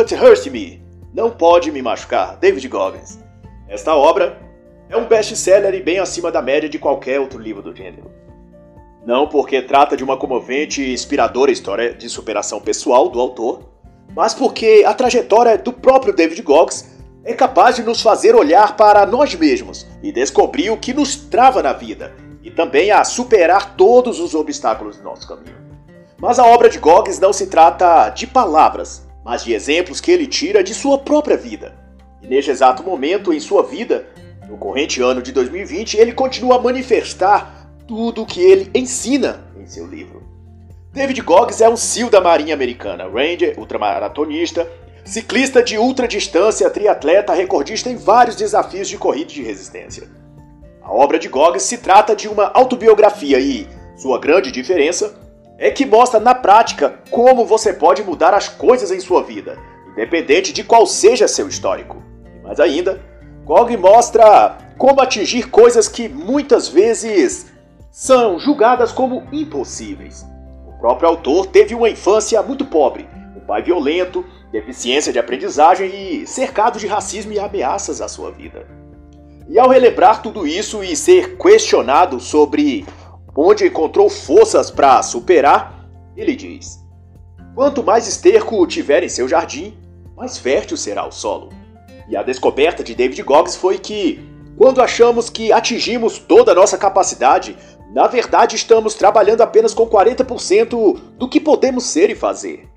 Can't Hurt Me, Não Pode Me Machucar, David Goggins. Esta obra é um best-seller e bem acima da média de qualquer outro livro do gênero. Não porque trata de uma comovente e inspiradora história de superação pessoal do autor, mas porque a trajetória do próprio David Goggins é capaz de nos fazer olhar para nós mesmos e descobrir o que nos trava na vida e também a superar todos os obstáculos do nosso caminho. Mas a obra de Goggins não se trata de palavras, mas de exemplos que ele tira de sua própria vida. E neste exato momento em sua vida, no corrente ano de 2020, ele continua a manifestar tudo o que ele ensina em seu livro. David Goggins é um SEAL da Marinha Americana, Ranger, ultramaratonista, ciclista de ultradistância, triatleta, recordista em vários desafios de corrida de resistência. A obra de Goggins se trata de uma autobiografia e sua grande diferença é que mostra na prática como você pode mudar as coisas em sua vida, independente de qual seja seu histórico. E mais ainda, Goggins mostra como atingir coisas que muitas vezes são julgadas como impossíveis próprio autor teve uma infância muito pobre, um pai violento, deficiência de aprendizagem e cercado de racismo e ameaças à sua vida. E ao relembrar tudo isso e ser questionado sobre onde encontrou forças para superar, ele diz: Quanto mais esterco tiver em seu jardim, mais fértil será o solo. E a descoberta de David Goggins foi que, quando achamos que atingimos toda a nossa capacidade, na verdade, estamos trabalhando apenas com 40% do que podemos ser e fazer.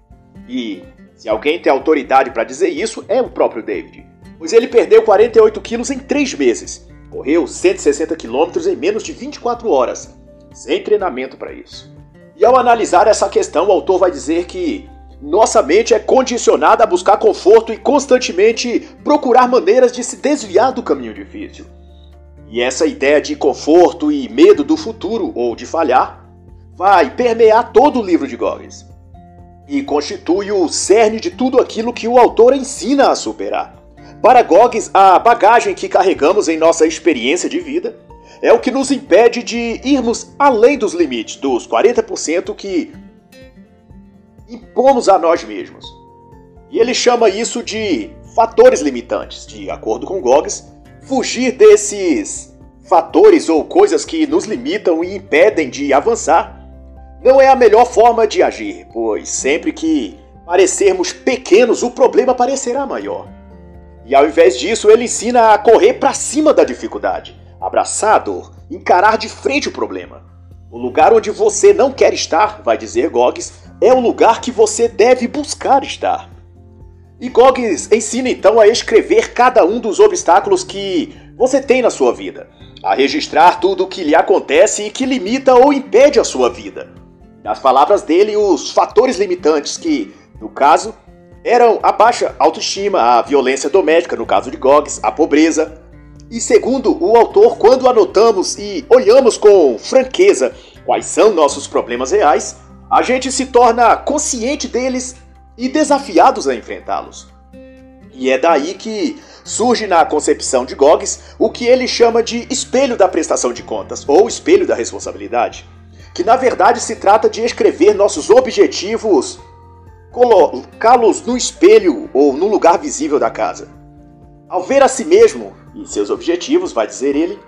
E se alguém tem autoridade para dizer isso, é o próprio David. Pois ele perdeu 48 quilos em 3 meses, correu 160 quilômetros em menos de 24 horas, sem treinamento para isso. E ao analisar essa questão, o autor vai dizer que nossa mente é condicionada a buscar conforto e constantemente procurar maneiras de se desviar do caminho difícil. E essa ideia de conforto e medo do futuro ou de falhar vai permear todo o livro de Goggins e constitui o cerne de tudo aquilo que o autor ensina a superar. Para Goggins, a bagagem que carregamos em nossa experiência de vida é o que nos impede de irmos além dos limites dos 40% que impomos a nós mesmos. E ele chama isso de fatores limitantes. De acordo com Goggins, Fugir desses fatores ou coisas que nos limitam e impedem de avançar não é a melhor forma de agir, pois sempre que parecermos pequenos, o problema parecerá maior. E ao invés disso, ele ensina a correr para cima da dificuldade, abraçar a dor, encarar de frente o problema. O lugar onde você não quer estar, vai dizer Goggins, é o lugar que você deve buscar estar. E Goggins ensina então a escrever cada um dos obstáculos que você tem na sua vida, a registrar tudo o que lhe acontece e que limita ou impede a sua vida. Nas palavras dele, os fatores limitantes que, no caso, eram a baixa autoestima, a violência doméstica, no caso de Goggins, a pobreza. E segundo o autor, quando anotamos e olhamos com franqueza quais são nossos problemas reais, a gente se torna consciente deles e desafiados a enfrentá-los. E é daí que surge na concepção de Goggins o que ele chama de espelho da prestação de contas ou espelho da responsabilidade, que na verdade se trata de escrever nossos objetivos, colocá-los no espelho ou no lugar visível da casa. Ao ver a si mesmo e seus objetivos, vai dizer ele,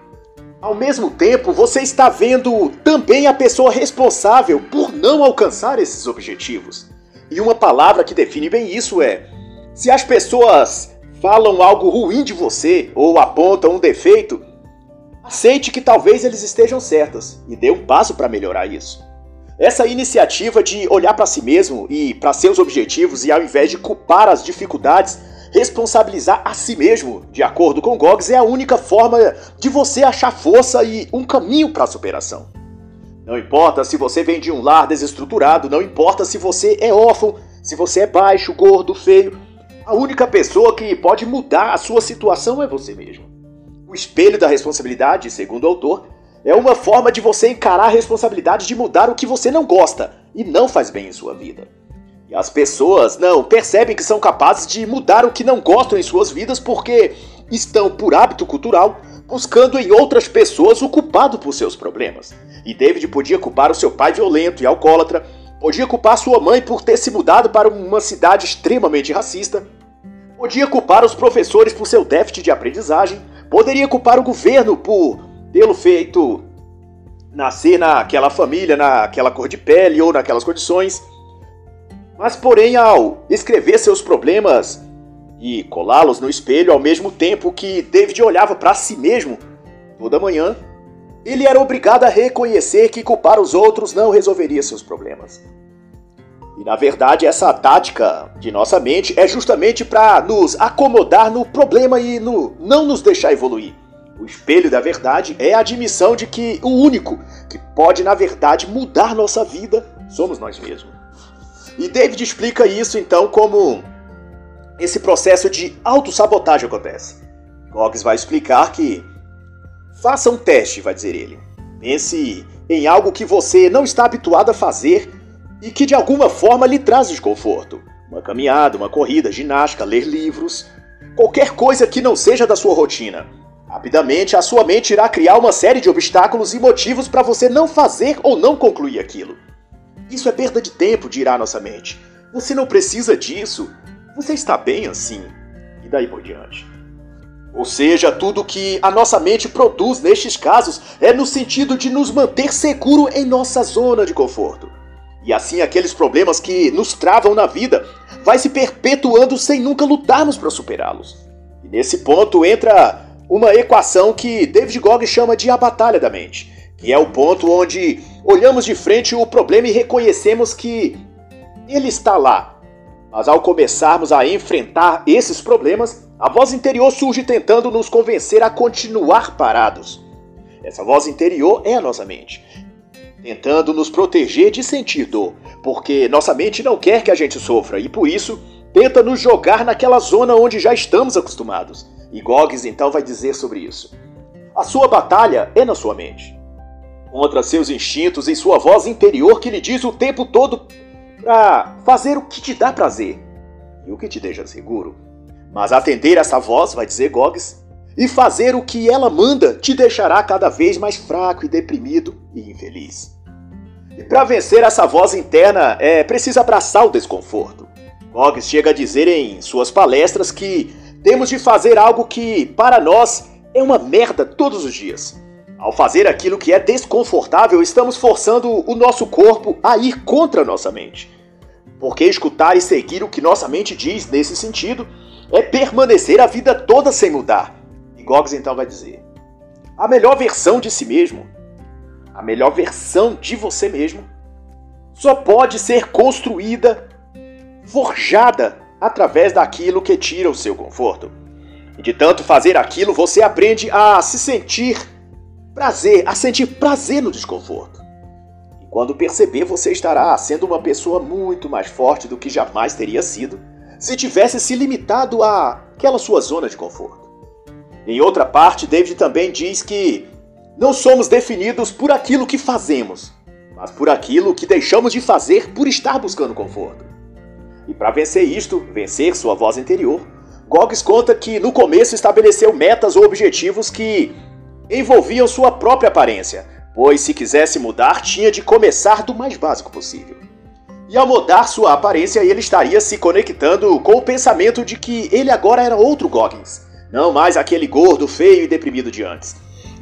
ao mesmo tempo você está vendo também a pessoa responsável por não alcançar esses objetivos. E uma palavra que define bem isso é: se as pessoas falam algo ruim de você ou apontam um defeito, aceite que talvez eles estejam certas e dê um passo para melhorar isso. Essa iniciativa de olhar para si mesmo e para seus objetivos e ao invés de culpar as dificuldades, responsabilizar a si mesmo, de acordo com Goggins, é a única forma de você achar força e um caminho para a superação. Não importa se você vem de um lar desestruturado, não importa se você é órfão, se você é baixo, gordo, feio. A única pessoa que pode mudar a sua situação é você mesmo. O espelho da responsabilidade, segundo o autor, é uma forma de você encarar a responsabilidade de mudar o que você não gosta e não faz bem em sua vida. As pessoas não percebem que são capazes de mudar o que não gostam em suas vidas porque estão, por hábito cultural, buscando em outras pessoas o culpado por seus problemas. E David podia culpar o seu pai violento e alcoólatra, Podia culpar sua mãe por ter se mudado para uma cidade extremamente racista. Podia culpar os professores por seu déficit de aprendizagem. Poderia culpar o governo por tê-lo feito nascer naquela família, naquela cor de pele ou naquelas condições. Mas, porém, ao escrever seus problemas e colá-los no espelho ao mesmo tempo que David olhava para si mesmo toda manhã, ele era obrigado a reconhecer que culpar os outros não resolveria seus problemas. E na verdade, essa tática de nossa mente é justamente para nos acomodar no problema e no não nos deixar evoluir. O espelho da verdade é a admissão de que o único que pode, na verdade, mudar nossa vida somos nós mesmos. E David explica isso então como esse processo de autossabotagem acontece. Goggins vai explicar que faça um teste, vai dizer ele. Pense em algo que você não está habituado a fazer e que de alguma forma lhe traz desconforto. Uma caminhada, uma corrida, ginástica, ler livros, qualquer coisa que não seja da sua rotina. Rapidamente, a sua mente irá criar uma série de obstáculos e motivos para você não fazer ou não concluir aquilo. Isso é perda de tempo, dirá nossa mente. Você não precisa disso. Você está bem assim. E daí por diante. Ou seja, tudo que a nossa mente produz nestes casos é no sentido de nos manter seguro em nossa zona de conforto. E assim aqueles problemas que nos travam na vida vai se perpetuando sem nunca lutarmos para superá-los. E nesse ponto entra uma equação que David Goggins chama de a batalha da mente, que é o ponto onde olhamos de frente o problema e reconhecemos que ele está lá. Mas ao começarmos a enfrentar esses problemas, a voz interior surge tentando nos convencer a continuar parados. Essa voz interior é a nossa mente, tentando nos proteger de sentir dor, porque nossa mente não quer que a gente sofra e por isso tenta nos jogar naquela zona onde já estamos acostumados. E Goggins então vai dizer sobre isso. A sua batalha é na sua mente. Contra seus instintos e sua voz interior que lhe diz o tempo todo para fazer o que te dá prazer e o que te deixa seguro. Mas atender essa voz, vai dizer Goggins, e fazer o que ela manda te deixará cada vez mais fraco e deprimido e infeliz. E para vencer essa voz interna é preciso abraçar o desconforto. Goggins chega a dizer em suas palestras que temos de fazer algo que, para nós, é uma merda todos os dias. Ao fazer aquilo que é desconfortável, estamos forçando o nosso corpo a ir contra a nossa mente. Porque escutar e seguir o que nossa mente diz nesse sentido é permanecer a vida toda sem mudar. E Goggins então vai dizer: a melhor versão de si mesmo, a melhor versão de você mesmo, só pode ser construída, forjada através daquilo que tira o seu conforto. E de tanto fazer aquilo, você aprende a se sentir prazer, a sentir prazer no desconforto. E quando perceber, você estará sendo uma pessoa muito mais forte do que jamais teria sido se tivesse se limitado àquela sua zona de conforto. Em outra parte, David também diz que não somos definidos por aquilo que fazemos, mas por aquilo que deixamos de fazer por estar buscando conforto. E para vencer isto, vencer sua voz interior, Goggins conta que no começo estabeleceu metas ou objetivos que envolviam sua própria aparência, pois se quisesse mudar tinha de começar do mais básico possível. E ao mudar sua aparência, ele estaria se conectando com o pensamento de que ele agora era outro Goggins, não mais aquele gordo, feio e deprimido de antes.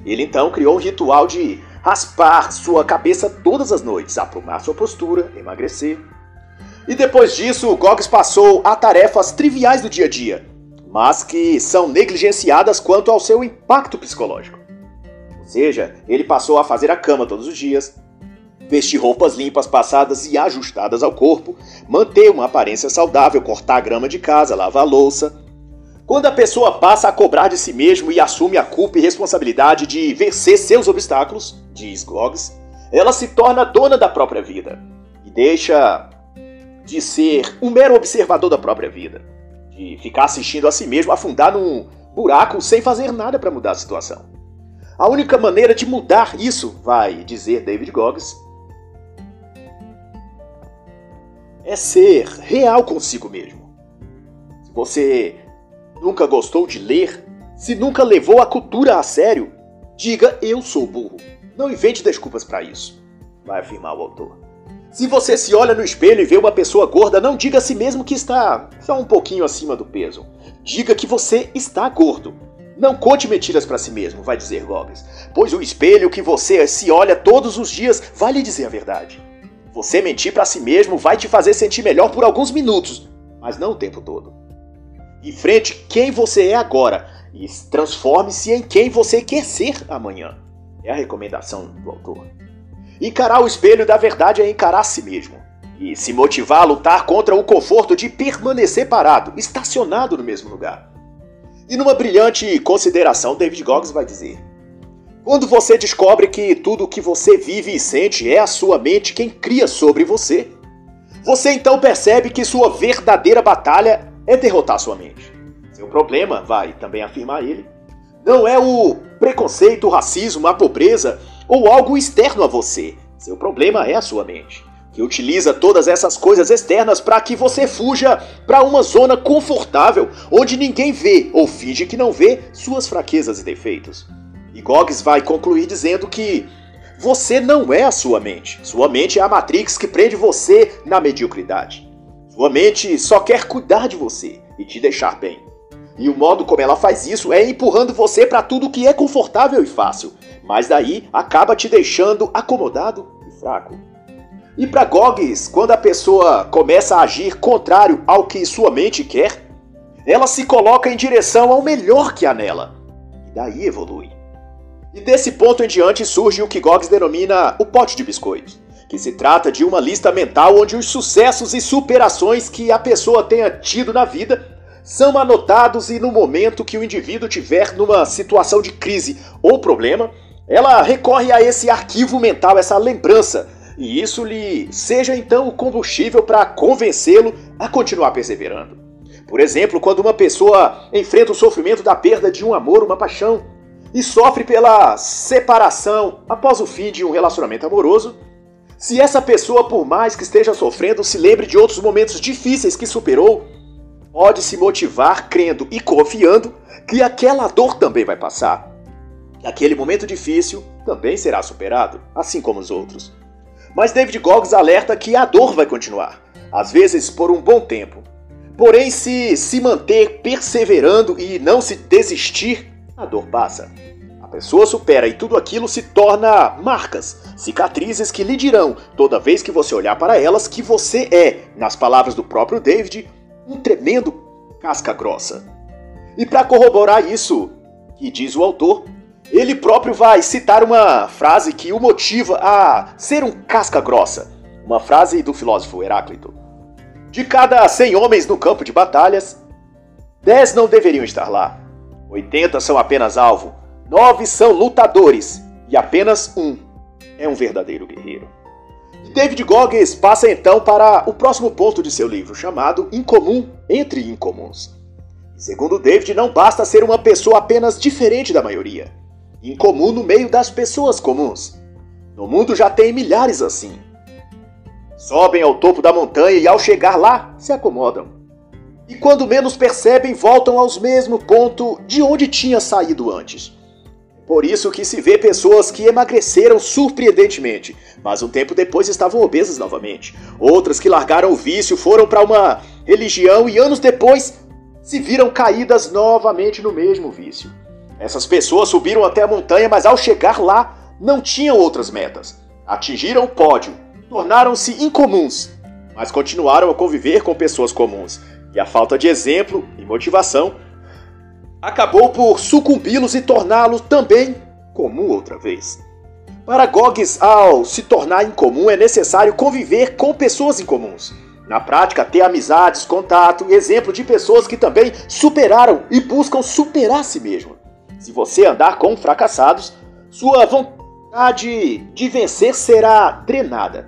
Ele então criou um ritual de raspar sua cabeça todas as noites, aprumar sua postura, emagrecer, e depois disso, Goggins passou a tarefas triviais do dia a dia, mas que são negligenciadas quanto ao seu impacto psicológico. Seja, ele passou a fazer a cama todos os dias, vestir roupas limpas, passadas e ajustadas ao corpo, manter uma aparência saudável, cortar a grama de casa, lavar a louça. Quando a pessoa passa a cobrar de si mesmo e assume a culpa e responsabilidade de vencer seus obstáculos, diz Goggins, ela se torna dona da própria vida e deixa de ser um mero observador da própria vida, de ficar assistindo a si mesmo afundar num buraco sem fazer nada para mudar a situação. A única maneira de mudar isso, vai dizer David Goggins, é ser real consigo mesmo. Se você nunca gostou de ler, se nunca levou a cultura a sério, diga eu sou burro. Não invente desculpas para isso, vai afirmar o autor. Se você se olha no espelho e vê uma pessoa gorda, não diga a si mesmo que está só um pouquinho acima do peso. Diga que você está gordo. Não conte mentiras para si mesmo, vai dizer Goggins, pois o espelho que você se olha todos os dias vai lhe dizer a verdade. Você mentir para si mesmo vai te fazer sentir melhor por alguns minutos, mas não o tempo todo. Enfrente quem você é agora e transforme-se em quem você quer ser amanhã. É a recomendação do autor. Encarar o espelho da verdade é encarar a si mesmo. E se motivar a lutar contra o conforto de permanecer parado, estacionado no mesmo lugar. E numa brilhante consideração, David Goggins vai dizer: Quando você descobre que tudo o que você vive e sente é a sua mente quem cria sobre você, você então percebe que sua verdadeira batalha é derrotar sua mente. Seu problema, vai também afirmar ele, não é o preconceito, o racismo, a pobreza ou algo externo a você. Seu problema é a sua mente, que utiliza todas essas coisas externas para que você fuja para uma zona confortável onde ninguém vê ou finge que não vê suas fraquezas e defeitos. E Goggins vai concluir dizendo que você não é a sua mente. Sua mente é a Matrix que prende você na mediocridade. Sua mente só quer cuidar de você e te deixar bem. E o modo como ela faz isso é empurrando você para tudo que é confortável e fácil, mas daí acaba te deixando acomodado e fraco. E para Goggins, quando a pessoa começa a agir contrário ao que sua mente quer, ela se coloca em direção ao melhor que há nela, e daí evolui. E desse ponto em diante surge o que Goggins denomina o pote de biscoitos, que se trata de uma lista mental onde os sucessos e superações que a pessoa tenha tido na vida são anotados e no momento que o indivíduo tiver numa situação de crise ou problema, ela recorre a esse arquivo mental, essa lembrança, e isso lhe seja então o combustível para convencê-lo a continuar perseverando. Por exemplo, quando uma pessoa enfrenta o sofrimento da perda de um amor, uma paixão, e sofre pela separação após o fim de um relacionamento amoroso, se essa pessoa, por mais que esteja sofrendo, se lembre de outros momentos difíceis que superou, pode se motivar crendo e confiando que aquela dor também vai passar. Que aquele momento difícil também será superado, assim como os outros. Mas David Goggins alerta que a dor vai continuar, às vezes por um bom tempo. Porém, se se manter perseverando e não se desistir, a dor passa. A pessoa supera e tudo aquilo se torna marcas, cicatrizes que lhe dirão, toda vez que você olhar para elas, que você é, nas palavras do próprio David, um tremendo casca grossa. E para corroborar isso, que diz o autor, ele próprio vai citar uma frase que o motiva a ser um casca grossa, uma frase do filósofo Heráclito. De cada 100 homens no campo de batalhas, 10 não deveriam estar lá. 80 são apenas alvo, 9 são lutadores e apenas um é um verdadeiro guerreiro. David Goggins passa então para o próximo ponto de seu livro, chamado Incomum entre Incomuns. Segundo David, não basta ser uma pessoa apenas diferente da maioria, incomum no meio das pessoas comuns. No mundo já tem milhares assim. Sobem ao topo da montanha e ao chegar lá, se acomodam. E quando menos percebem, voltam ao mesmo ponto de onde tinha saído antes. Por isso que se vê pessoas que emagreceram surpreendentemente, mas um tempo depois estavam obesas novamente. Outras que largaram o vício, foram para uma religião e anos depois se viram caídas novamente no mesmo vício. Essas pessoas subiram até a montanha, mas ao chegar lá não tinham outras metas. Atingiram o pódio, tornaram-se incomuns, mas continuaram a conviver com pessoas comuns. E a falta de exemplo e motivação acabou por sucumbi-los e torná-los também comum outra vez. Para Goggins, ao se tornar incomum, é necessário conviver com pessoas incomuns. Na prática, ter amizades, contato exemplo de pessoas que também superaram e buscam superar si mesmo. Se você andar com fracassados, sua vontade de vencer será drenada.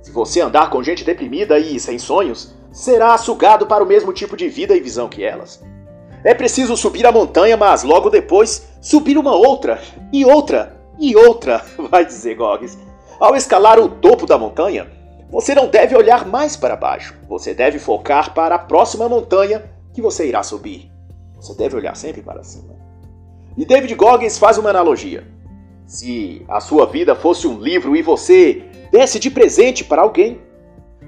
Se você andar com gente deprimida e sem sonhos, será sugado para o mesmo tipo de vida e visão que elas. É preciso subir a montanha, mas logo depois subir uma outra, e outra, e outra, vai dizer Goggins. Ao escalar o topo da montanha, você não deve olhar mais para baixo. Você deve focar para a próxima montanha que você irá subir. Você deve olhar sempre para cima. E David Goggins faz uma analogia. Se a sua vida fosse um livro e você desse de presente para alguém,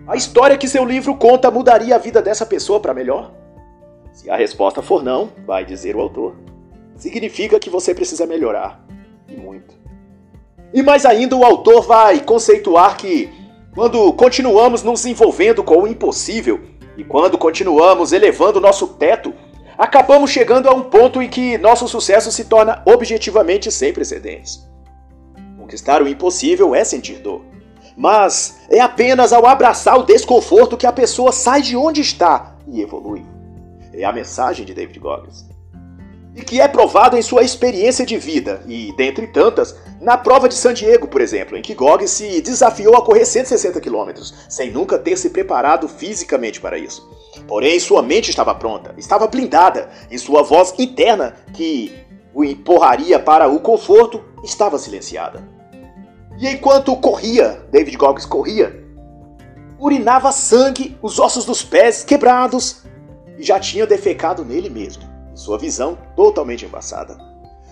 a história que seu livro conta mudaria a vida dessa pessoa para melhor? Se a resposta for não, vai dizer o autor, significa que você precisa melhorar. E muito. E mais ainda, o autor vai conceituar que, quando continuamos nos envolvendo com o impossível e quando continuamos elevando nosso teto, acabamos chegando a um ponto em que nosso sucesso se torna objetivamente sem precedentes. Conquistar o impossível é sentir dor. Mas é apenas ao abraçar o desconforto que a pessoa sai de onde está e evolui. É a mensagem de David Goggins. E que é provado em sua experiência de vida, e, dentre tantas, na prova de San Diego, por exemplo, em que Goggins se desafiou a correr 160 km, sem nunca ter se preparado fisicamente para isso. Porém, sua mente estava pronta, estava blindada, e sua voz interna, que o empurraria para o conforto, estava silenciada. E enquanto corria, David Goggins corria, urinava sangue, os ossos dos pés quebrados e já tinha defecado nele mesmo, sua visão totalmente embaçada.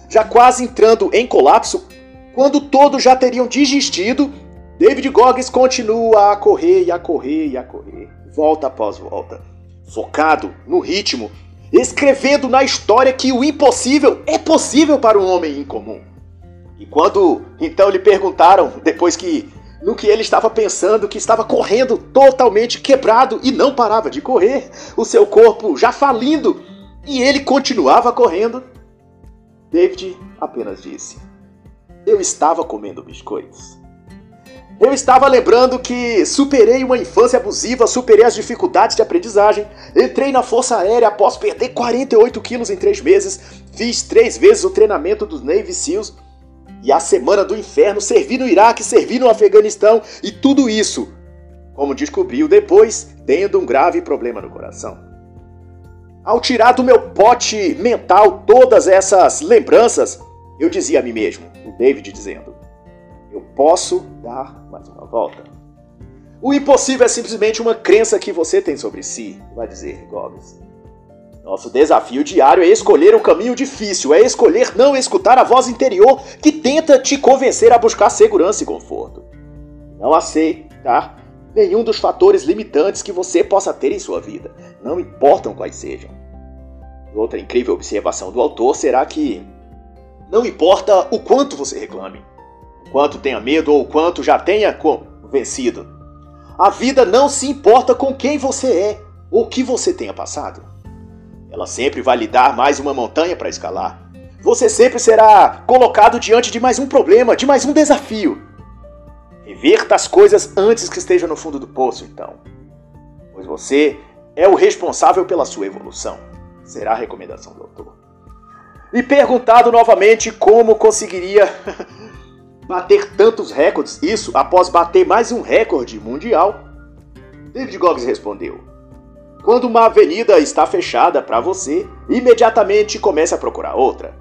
Já quase entrando em colapso, quando todos já teriam desistido, David Goggins continua a correr e a correr e a correr, volta após volta, focado no ritmo, escrevendo na história que o impossível é possível para um homem incomum. E quando então lhe perguntaram, depois que no que ele estava pensando, que estava correndo totalmente quebrado e não parava de correr, o seu corpo já falindo, e ele continuava correndo, David apenas disse: Eu estava comendo biscoitos. Eu estava lembrando que superei uma infância abusiva, superei as dificuldades de aprendizagem, entrei na Força Aérea após perder 48 quilos em 3 meses, fiz três vezes o treinamento dos Navy SEALs e a semana do inferno, servi no Iraque, servi no Afeganistão e tudo isso, como descobriu depois, tendo um grave problema no coração. Ao tirar do meu pote mental todas essas lembranças, eu dizia a mim mesmo, o David dizendo: Eu posso dar mais uma volta. O impossível é simplesmente uma crença que você tem sobre si, vai dizer Goggins. Nosso desafio diário é escolher um caminho difícil, é escolher não escutar a voz interior que tenta te convencer a buscar segurança e conforto. Não aceitar nenhum dos fatores limitantes que você possa ter em sua vida, não importam quais sejam. Outra incrível observação do autor será que não importa o quanto você reclame, quanto tenha medo ou quanto já tenha vencido. A vida não se importa com quem você é ou o que você tenha passado. Ela sempre vai lhe dar mais uma montanha para escalar. Você sempre será colocado diante de mais um problema, de mais um desafio. Reverta as coisas antes que esteja no fundo do poço, então. Pois você é o responsável pela sua evolução. Será a recomendação do autor. E perguntado novamente como conseguiria bater tantos recordes, isso após bater mais um recorde mundial, David Goggins respondeu: quando uma avenida está fechada para você, imediatamente comece a procurar outra.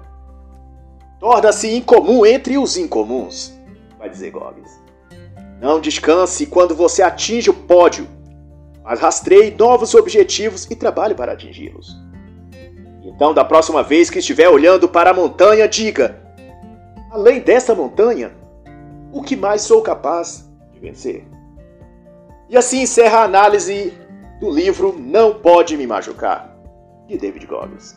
Torna-se incomum entre os incomuns, vai dizer Goggins. Não descanse quando você atinge o pódio, mas rastreie novos objetivos e trabalhe para atingi-los. Então, da próxima vez que estiver olhando para a montanha, diga: além dessa montanha, o que mais sou capaz de vencer? E assim encerra a análise do livro Não Pode Me Machucar, de David Goggins.